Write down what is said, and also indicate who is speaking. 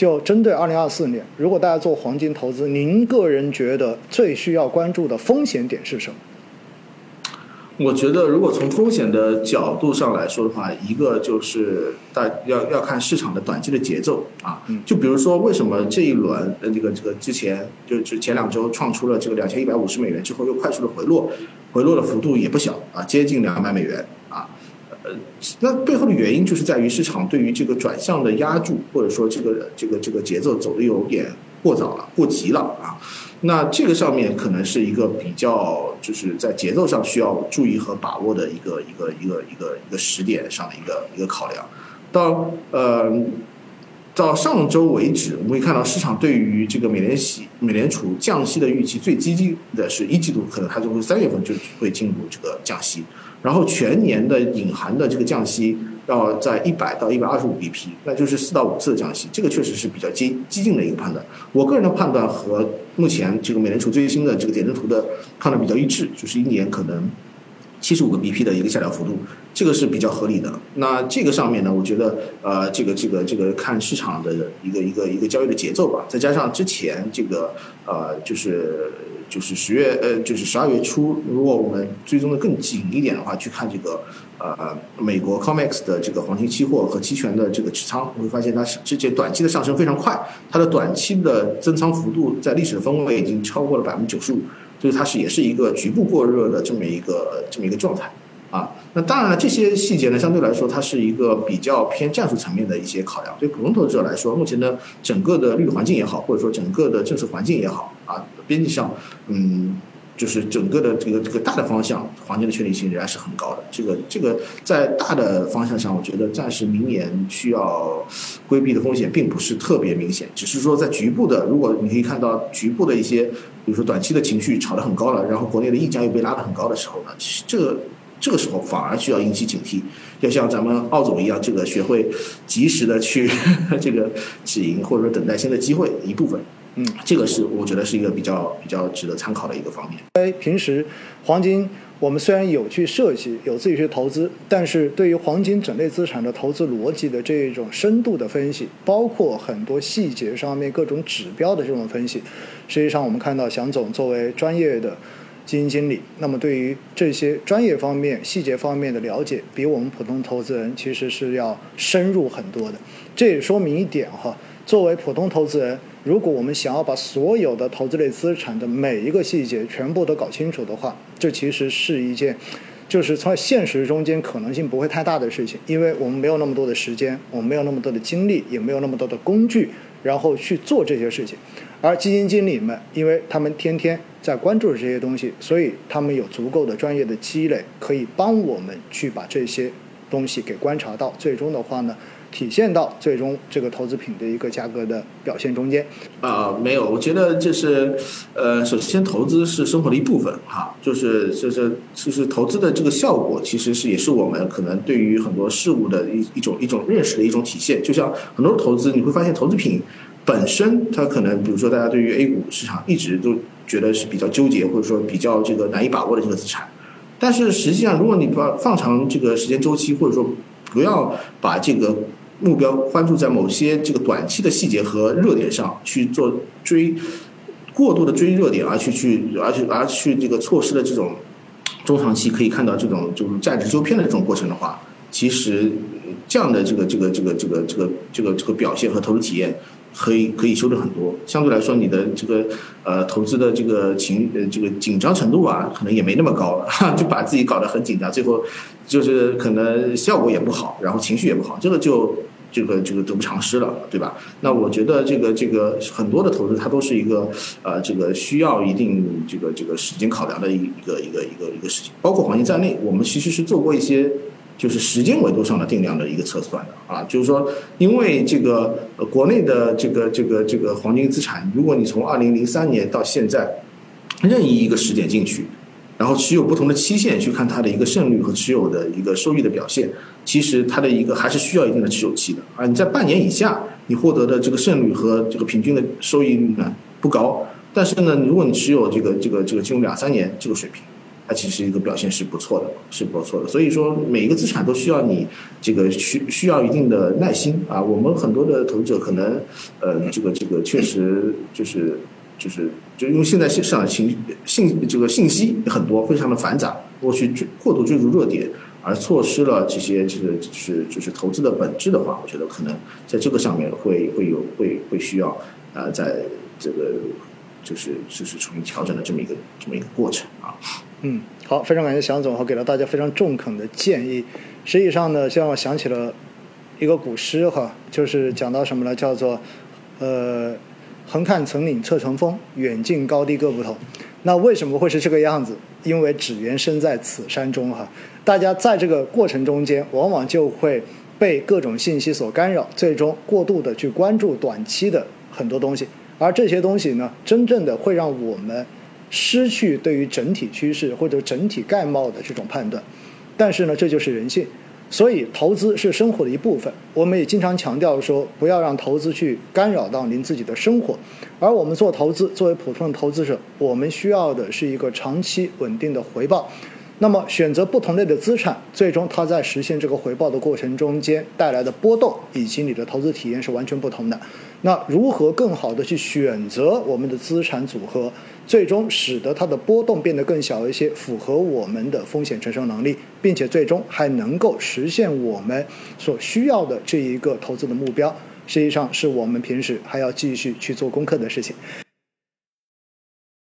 Speaker 1: 就针对二零二四年，如果大家做黄金投资，您个人觉得最需要关注的风险点是什么？
Speaker 2: 我觉得，如果从风险的角度上来说的话，一个就是大要要看市场的短期的节奏啊。就比如说，为什么这一轮呃这个这个之前就就前两周创出了这个两千一百五十美元之后又快速的回落，回落的幅度也不小啊，接近两百美元啊。呃，那背后的原因就是在于市场对于这个转向的压住，或者说这个这个这个节奏走的有点过早了、过急了啊。那这个上面可能是一个比较，就是在节奏上需要注意和把握的一个一个一个一个一个时点上的一个一个考量。到呃，到上周为止，我们可以看到市场对于这个美联息、美联储降息的预期最激进的是一季度，可能它就会三月份就会进入这个降息，然后全年的隐含的这个降息。要在一百到一百二十五 BP，那就是四到五次的降息，这个确实是比较激激进的一个判断。我个人的判断和目前这个美联储最新的这个点阵图的判断比较一致，就是一年可能七十五个 BP 的一个下调幅度，这个是比较合理的。那这个上面呢，我觉得呃，这个这个这个看市场的一个一个一个交易的节奏吧，再加上之前这个呃，就是。就是十月呃，就是十二月初，如果我们追踪的更紧一点的话，去看这个呃美国 COMEX 的这个黄金期货和期权的这个持仓，我会发现它是之前短期的上升非常快，它的短期的增仓幅度在历史的分位已经超过了百分之九十五，所以它是也是一个局部过热的这么一个这么一个状态。啊，那当然了，这些细节呢，相对来说，它是一个比较偏战术层面的一些考量。对普通投资者来说，目前的整个的利率环境也好，或者说整个的政策环境也好，啊，边际上，嗯，就是整个的这个这个大的方向，黄金的确定性仍然是很高的。这个这个在大的方向上，我觉得暂时明年需要规避的风险并不是特别明显，只是说在局部的，如果你可以看到局部的一些，比如说短期的情绪炒得很高了，然后国内的溢价又被拉得很高的时候呢，其实这个。这个时候反而需要引起警惕，要像咱们奥总一样，这个学会及时的去 这个止盈，或者说等待新的机会一部分。嗯，这个是我觉得是一个比较比较值得参考的一个方面。
Speaker 1: 哎，平时黄金我们虽然有去设计，有自己去投资，但是对于黄金整类资产的投资逻辑的这种深度的分析，包括很多细节上面各种指标的这种分析，实际上我们看到祥总作为专业的。基金经理，那么对于这些专业方面、细节方面的了解，比我们普通投资人其实是要深入很多的。这也说明一点哈，作为普通投资人，如果我们想要把所有的投资类资产的每一个细节全部都搞清楚的话，这其实是一件，就是在现实中间可能性不会太大的事情，因为我们没有那么多的时间，我们没有那么多的精力，也没有那么多的工具，然后去做这些事情。而基金经理们，因为他们天天在关注着这些东西，所以他们有足够的专业的积累，可以帮我们去把这些东西给观察到，最终的话呢，体现到最终这个投资品的一个价格的表现中间。
Speaker 2: 啊，没有，我觉得这是，呃，首先投资是生活的一部分哈，就是就是就是投资的这个效果，其实是也是我们可能对于很多事物的一一种一种认识的一种体现。就像很多投资，你会发现投资品。本身它可能，比如说大家对于 A 股市场一直都觉得是比较纠结，或者说比较这个难以把握的这个资产，但是实际上，如果你把放长这个时间周期，或者说不要把这个目标关注在某些这个短期的细节和热点上去做追过度的追热点，而去去而去而去这个错失了这种中长期可以看到这种就是价值纠偏的这种过程的话，其实这样的这个这个这个这个这个这个这个表现和投资体验。可以可以修正很多，相对来说，你的这个呃投资的这个情呃这个紧张程度啊，可能也没那么高了，就把自己搞得很紧张，最后就是可能效果也不好，然后情绪也不好，这个就这个这个得不偿失了，对吧？那我觉得这个这个很多的投资它都是一个呃这个需要一定这个这个时间考量的一一个一个一个一个事情，包括黄金在内，我们其实是做过一些。就是时间维度上的定量的一个测算的啊，就是说，因为这个国内的这个这个这个黄金资产，如果你从二零零三年到现在任意一个时点进去，然后持有不同的期限去看它的一个胜率和持有的一个收益的表现，其实它的一个还是需要一定的持有期的啊。你在半年以下，你获得的这个胜率和这个平均的收益率呢不高，但是呢，如果你持有这个这个这个进入两三年这个水平。它其实一个表现是不错的，是不错的。所以说每一个资产都需要你这个需需要一定的耐心啊。我们很多的投资者可能呃这个这个确实就是就是就因为现在市场信信这个信息很多，非常的繁杂，过去过度追逐热点。而错失了这些，就是就是就是投资的本质的话，我觉得可能在这个上面会会有会会需要呃，在这个就是就是重新调整的这么一个这么一个过程啊。
Speaker 1: 嗯，好，非常感谢祥总哈，给了大家非常中肯的建议。实际上呢，让我想起了一个古诗哈，就是讲到什么呢？叫做呃，横看成岭侧成峰，远近高低各不同。那为什么会是这个样子？因为只缘身在此山中哈。大家在这个过程中间，往往就会被各种信息所干扰，最终过度的去关注短期的很多东西，而这些东西呢，真正的会让我们失去对于整体趋势或者整体概貌的这种判断。但是呢，这就是人性。所以，投资是生活的一部分。我们也经常强调说，不要让投资去干扰到您自己的生活。而我们做投资，作为普通的投资者，我们需要的是一个长期稳定的回报。那么，选择不同类的资产，最终它在实现这个回报的过程中间带来的波动，以及你的投资体验是完全不同的。那如何更好的去选择我们的资产组合？最终使得它的波动变得更小一些，符合我们的风险承受能力，并且最终还能够实现我们所需要的这一个投资的目标，实际上是我们平时还要继续去做功课的事情。